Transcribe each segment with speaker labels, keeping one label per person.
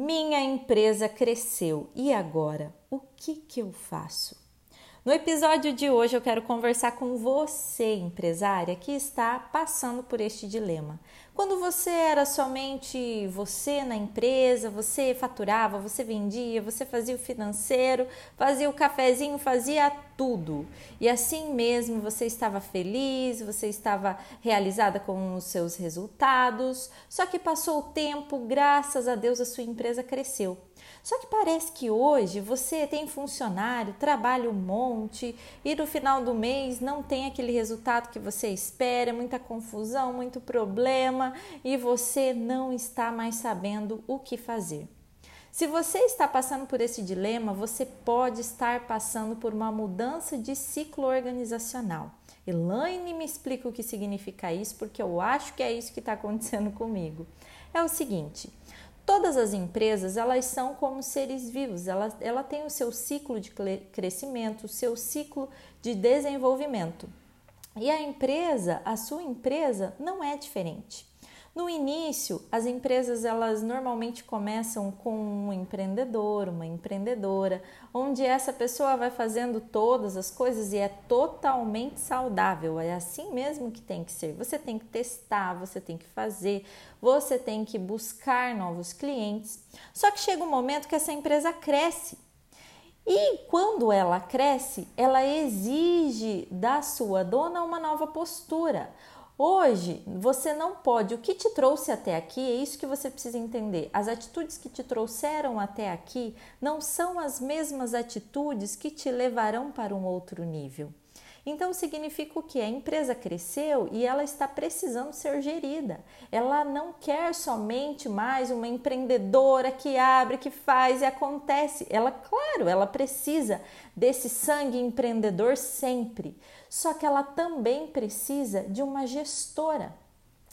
Speaker 1: Minha empresa cresceu e agora? O que, que eu faço? No episódio de hoje eu quero conversar com você, empresária, que está passando por este dilema. Quando você era somente você na empresa, você faturava, você vendia, você fazia o financeiro, fazia o cafezinho, fazia tudo. E assim mesmo você estava feliz, você estava realizada com os seus resultados. Só que passou o tempo, graças a Deus a sua empresa cresceu. Só que parece que hoje você tem funcionário, trabalha um monte e no final do mês não tem aquele resultado que você espera, muita confusão, muito problema e você não está mais sabendo o que fazer. Se você está passando por esse dilema, você pode estar passando por uma mudança de ciclo organizacional. Elaine me explica o que significa isso, porque eu acho que é isso que está acontecendo comigo. É o seguinte: Todas as empresas, elas são como seres vivos, ela, ela tem o seu ciclo de crescimento, o seu ciclo de desenvolvimento. E a empresa, a sua empresa, não é diferente. No início, as empresas elas normalmente começam com um empreendedor, uma empreendedora, onde essa pessoa vai fazendo todas as coisas e é totalmente saudável. É assim mesmo que tem que ser. Você tem que testar, você tem que fazer, você tem que buscar novos clientes. Só que chega um momento que essa empresa cresce. E quando ela cresce, ela exige da sua dona uma nova postura Hoje você não pode, o que te trouxe até aqui, é isso que você precisa entender. As atitudes que te trouxeram até aqui não são as mesmas atitudes que te levarão para um outro nível. Então significa o que? A empresa cresceu e ela está precisando ser gerida. Ela não quer somente mais uma empreendedora que abre, que faz e acontece. Ela, claro, ela precisa desse sangue empreendedor sempre. Só que ela também precisa de uma gestora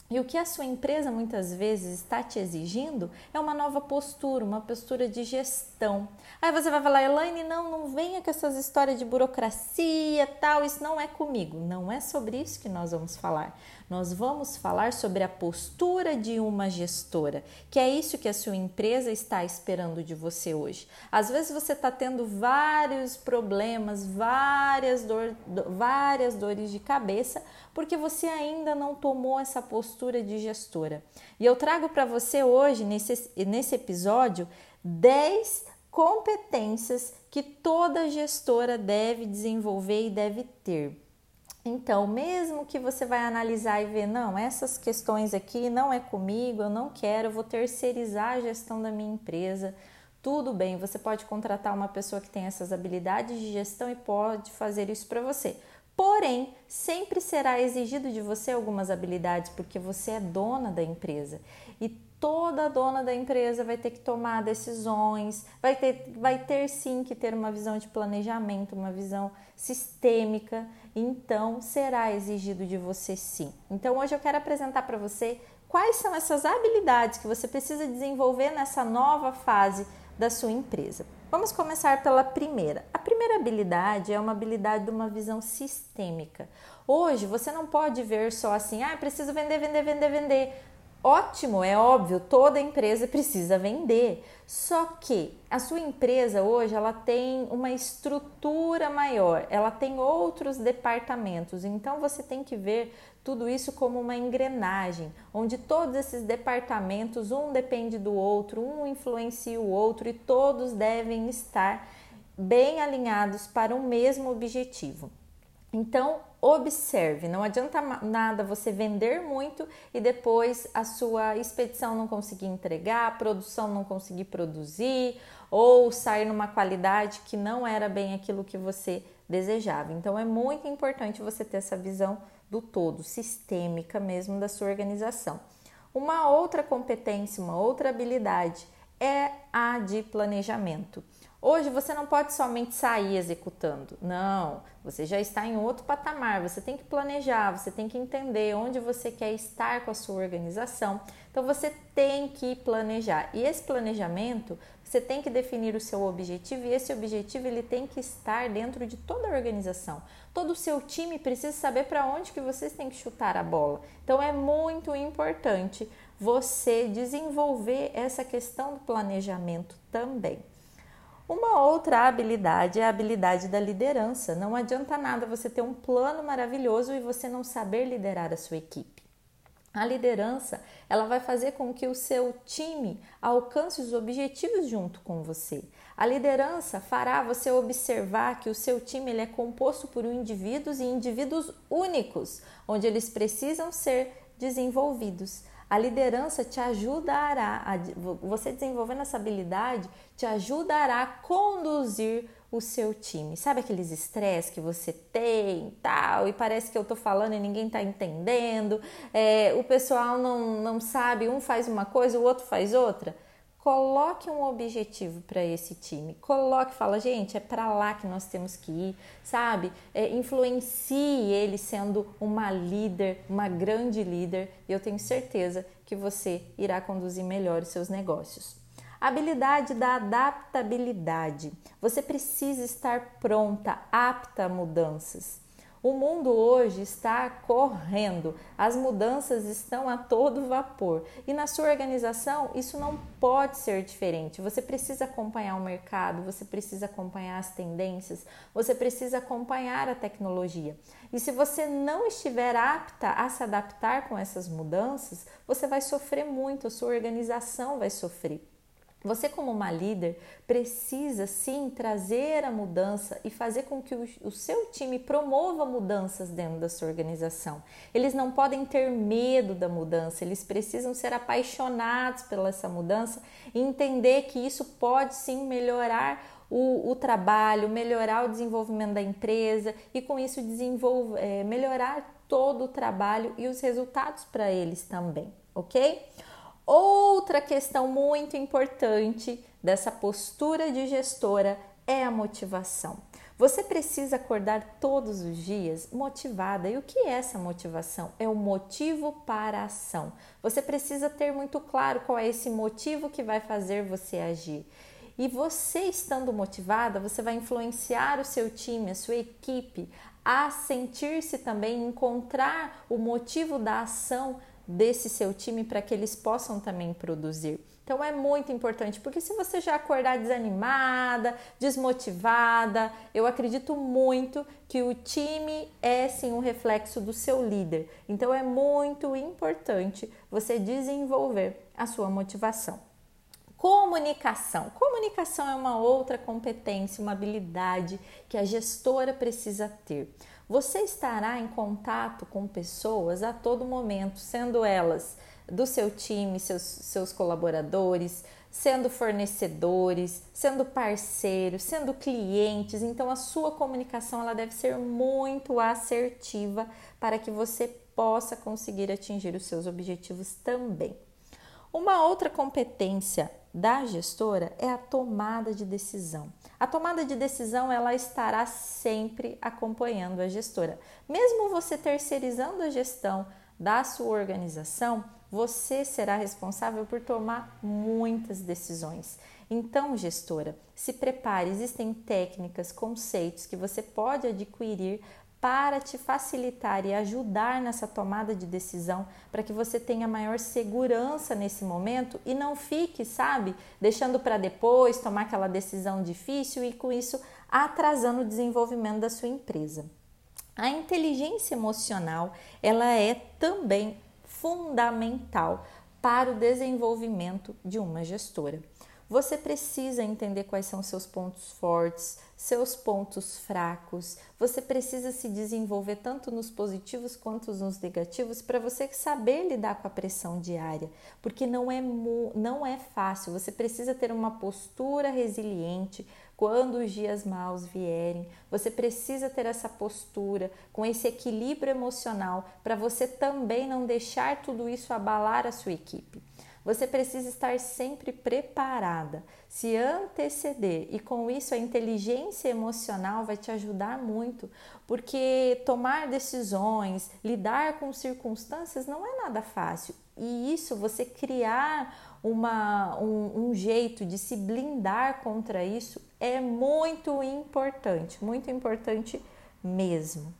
Speaker 1: e o que a sua empresa muitas vezes está te exigindo é uma nova postura, uma postura de gestão. Aí você vai falar, Elaine, não, não venha com essas histórias de burocracia, tal, isso não é comigo. Não é sobre isso que nós vamos falar. Nós vamos falar sobre a postura de uma gestora, que é isso que a sua empresa está esperando de você hoje. Às vezes você está tendo vários problemas, várias, dor, várias dores de cabeça, porque você ainda não tomou essa postura de gestora. E eu trago para você hoje, nesse, nesse episódio, 10 competências que toda gestora deve desenvolver e deve ter. Então, mesmo que você vai analisar e ver, não, essas questões aqui não é comigo, eu não quero, eu vou terceirizar a gestão da minha empresa. Tudo bem, você pode contratar uma pessoa que tem essas habilidades de gestão e pode fazer isso para você. Porém, sempre será exigido de você algumas habilidades porque você é dona da empresa. E toda dona da empresa vai ter que tomar decisões, vai ter, vai ter sim que ter uma visão de planejamento, uma visão sistêmica, então será exigido de você sim. Então hoje eu quero apresentar para você quais são essas habilidades que você precisa desenvolver nessa nova fase da sua empresa. Vamos começar pela primeira. A primeira habilidade é uma habilidade de uma visão sistêmica. Hoje você não pode ver só assim, ah, preciso vender, vender, vender, vender. Ótimo, é óbvio, toda empresa precisa vender. Só que a sua empresa hoje ela tem uma estrutura maior, ela tem outros departamentos. Então você tem que ver tudo isso como uma engrenagem, onde todos esses departamentos, um depende do outro, um influencia o outro e todos devem estar bem alinhados para o mesmo objetivo. Então, observe, não adianta nada você vender muito e depois a sua expedição não conseguir entregar, a produção não conseguir produzir ou sair numa qualidade que não era bem aquilo que você desejava. Então, é muito importante você ter essa visão do todo, sistêmica mesmo da sua organização. Uma outra competência, uma outra habilidade é a de planejamento. Hoje você não pode somente sair executando, não, você já está em outro patamar, você tem que planejar, você tem que entender onde você quer estar com a sua organização. Então você tem que planejar. E esse planejamento, você tem que definir o seu objetivo e esse objetivo ele tem que estar dentro de toda a organização. Todo o seu time precisa saber para onde que vocês têm que chutar a bola. Então é muito importante você desenvolver essa questão do planejamento também. Uma outra habilidade é a habilidade da liderança. Não adianta nada você ter um plano maravilhoso e você não saber liderar a sua equipe. A liderança, ela vai fazer com que o seu time alcance os objetivos junto com você. A liderança fará você observar que o seu time ele é composto por indivíduos e indivíduos únicos, onde eles precisam ser desenvolvidos. A liderança te ajudará, a, você desenvolvendo essa habilidade, te ajudará a conduzir o seu time. Sabe aqueles estresse que você tem tal, e parece que eu tô falando e ninguém tá entendendo, é, o pessoal não, não sabe, um faz uma coisa, o outro faz outra? Coloque um objetivo para esse time. Coloque, fala, gente, é para lá que nós temos que ir, sabe? É, influencie ele sendo uma líder, uma grande líder, e eu tenho certeza que você irá conduzir melhor os seus negócios. Habilidade da adaptabilidade. Você precisa estar pronta, apta a mudanças. O mundo hoje está correndo, as mudanças estão a todo vapor e na sua organização isso não pode ser diferente. Você precisa acompanhar o mercado, você precisa acompanhar as tendências, você precisa acompanhar a tecnologia. E se você não estiver apta a se adaptar com essas mudanças, você vai sofrer muito, a sua organização vai sofrer. Você, como uma líder, precisa sim trazer a mudança e fazer com que o, seu time promova mudanças dentro da sua organização. Eles não podem ter medo da mudança, eles precisam ser apaixonados pela essa mudança e entender que isso pode sim melhorar o, o trabalho, melhorar o desenvolvimento da empresa e com isso desenvolver, é, melhorar todo o trabalho e os resultados para eles também, ok? Outra questão muito importante dessa postura de gestora é a motivação. Você precisa acordar todos os dias motivada. E o que é essa motivação? É o motivo para a ação. Você precisa ter muito claro qual é esse motivo que vai fazer você agir. E você estando motivada, você vai influenciar o seu time, a sua equipe a sentir-se também, encontrar o motivo da ação desse seu time para que eles possam também produzir. Então é muito importante, porque se você já acordar desanimada, desmotivada, eu acredito muito que o time é sim um reflexo do seu líder. Então é muito importante você desenvolver a sua motivação. Comunicação. Comunicação é uma outra competência, uma habilidade que a gestora precisa ter. Você estará em contato com pessoas a todo momento, sendo elas do seu time, seus, seus colaboradores, sendo fornecedores, sendo parceiros, sendo clientes. Então a sua comunicação ela deve ser muito assertiva para que você possa conseguir atingir os seus objetivos também. Uma outra competência da gestora é a tomada de decisão. A tomada de decisão ela estará sempre acompanhando a gestora. Mesmo você terceirizando a gestão da sua organização, você será responsável por tomar muitas decisões. Então, gestora, se prepare, existem técnicas, conceitos que você pode adquirir para te facilitar e ajudar nessa tomada de decisão, para que você tenha maior segurança nesse momento e não fique, sabe, deixando para depois tomar aquela decisão difícil e com isso atrasando o desenvolvimento da sua empresa. A inteligência emocional, ela é também fundamental para o desenvolvimento de uma gestora. Você precisa entender quais são seus pontos fortes, seus pontos fracos. Você precisa se desenvolver tanto nos positivos quanto nos negativos para você saber lidar com a pressão diária, porque não é não é fácil. Você precisa ter uma postura resiliente quando os dias maus vierem. Você precisa ter essa postura com esse equilíbrio emocional para você também não deixar tudo isso abalar a sua equipe. Você precisa estar sempre preparada, se anteceder e com isso a inteligência emocional vai te ajudar muito, porque tomar decisões, lidar com circunstâncias não é nada fácil. E isso, você criar uma, um, um jeito de se blindar contra isso é muito importante, muito importante mesmo.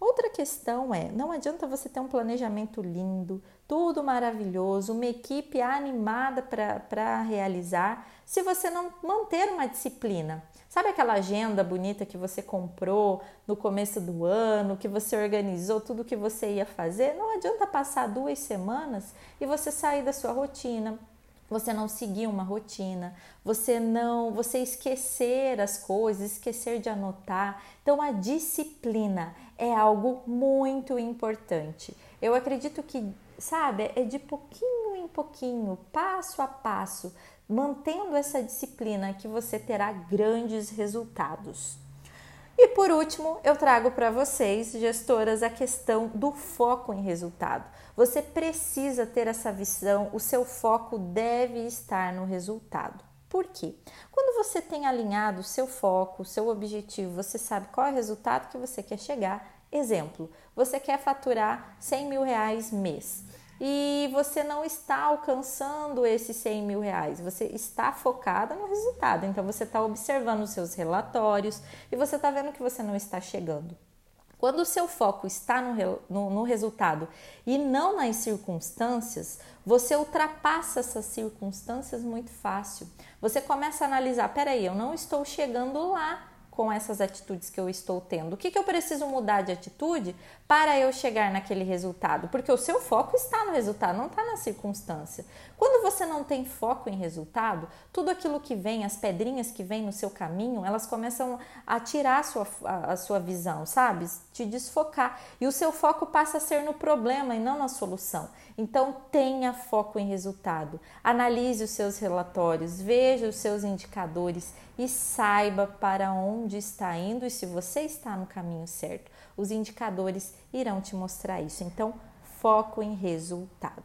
Speaker 1: Outra questão é: não adianta você ter um planejamento lindo, tudo maravilhoso, uma equipe animada para realizar, se você não manter uma disciplina. Sabe aquela agenda bonita que você comprou no começo do ano, que você organizou tudo que você ia fazer? Não adianta passar duas semanas e você sair da sua rotina, você não seguir uma rotina, você não, você esquecer as coisas, esquecer de anotar. Então a disciplina é algo muito importante. Eu acredito que, sabe, é de pouquinho em pouquinho, passo a passo, mantendo essa disciplina que você terá grandes resultados. E por último, eu trago para vocês, gestoras, a questão do foco em resultado. Você precisa ter essa visão, o seu foco deve estar no resultado. Por quê? Quando você tem alinhado o seu foco, o seu objetivo, você sabe qual é o resultado que você quer chegar. Exemplo, você quer faturar 100 mil reais mês e você não está alcançando esses 100 mil reais, você está focada no resultado, então você está observando os seus relatórios e você está vendo que você não está chegando. Quando o seu foco está no, no, no, resultado e não nas circunstâncias, você ultrapassa essas circunstâncias muito fácil. Você começa a analisar: peraí, eu não estou chegando lá com essas atitudes que eu estou tendo? O que, que eu preciso mudar de atitude para eu chegar naquele resultado? Porque o seu foco está no resultado, não está na circunstância. Quando você não tem foco em resultado, tudo aquilo que vem, as pedrinhas que vêm no seu caminho, elas começam a tirar a sua, a, a sua visão, sabe? Te desfocar. E o seu foco passa a ser no problema e não na solução. Então, tenha foco em resultado. Analise os seus relatórios, veja os seus indicadores e saiba para onde está indo e se você está no caminho certo. Os indicadores irão te mostrar isso. Então, foco em resultado.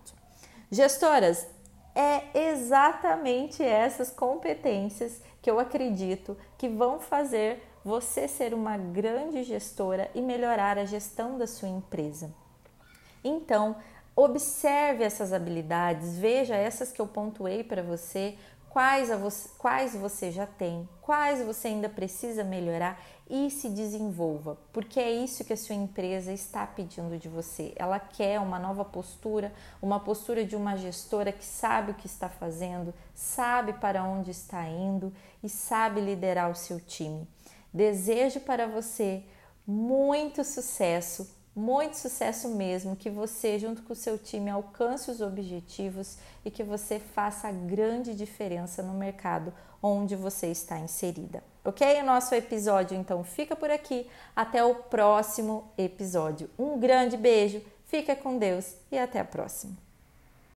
Speaker 1: Gestoras, é exatamente essas competências que eu acredito que vão fazer você ser uma grande gestora e melhorar a gestão da sua empresa. Então, Observe essas habilidades, veja essas que eu pontuei para você, quais, você, quais você já tem, quais você ainda precisa melhorar e se desenvolva, porque é isso que a sua empresa está pedindo de você. Ela quer uma nova postura, uma postura de uma gestora que sabe o que está fazendo, sabe para onde está indo e sabe liderar o seu time. Desejo para você muito sucesso muito sucesso mesmo, que você, junto com o seu time, alcance os objetivos e que você faça a grande diferença no mercado onde você está inserida. Ok? O nosso episódio então fica por aqui. Até o próximo episódio. Um grande beijo, fica com Deus e até a próxima.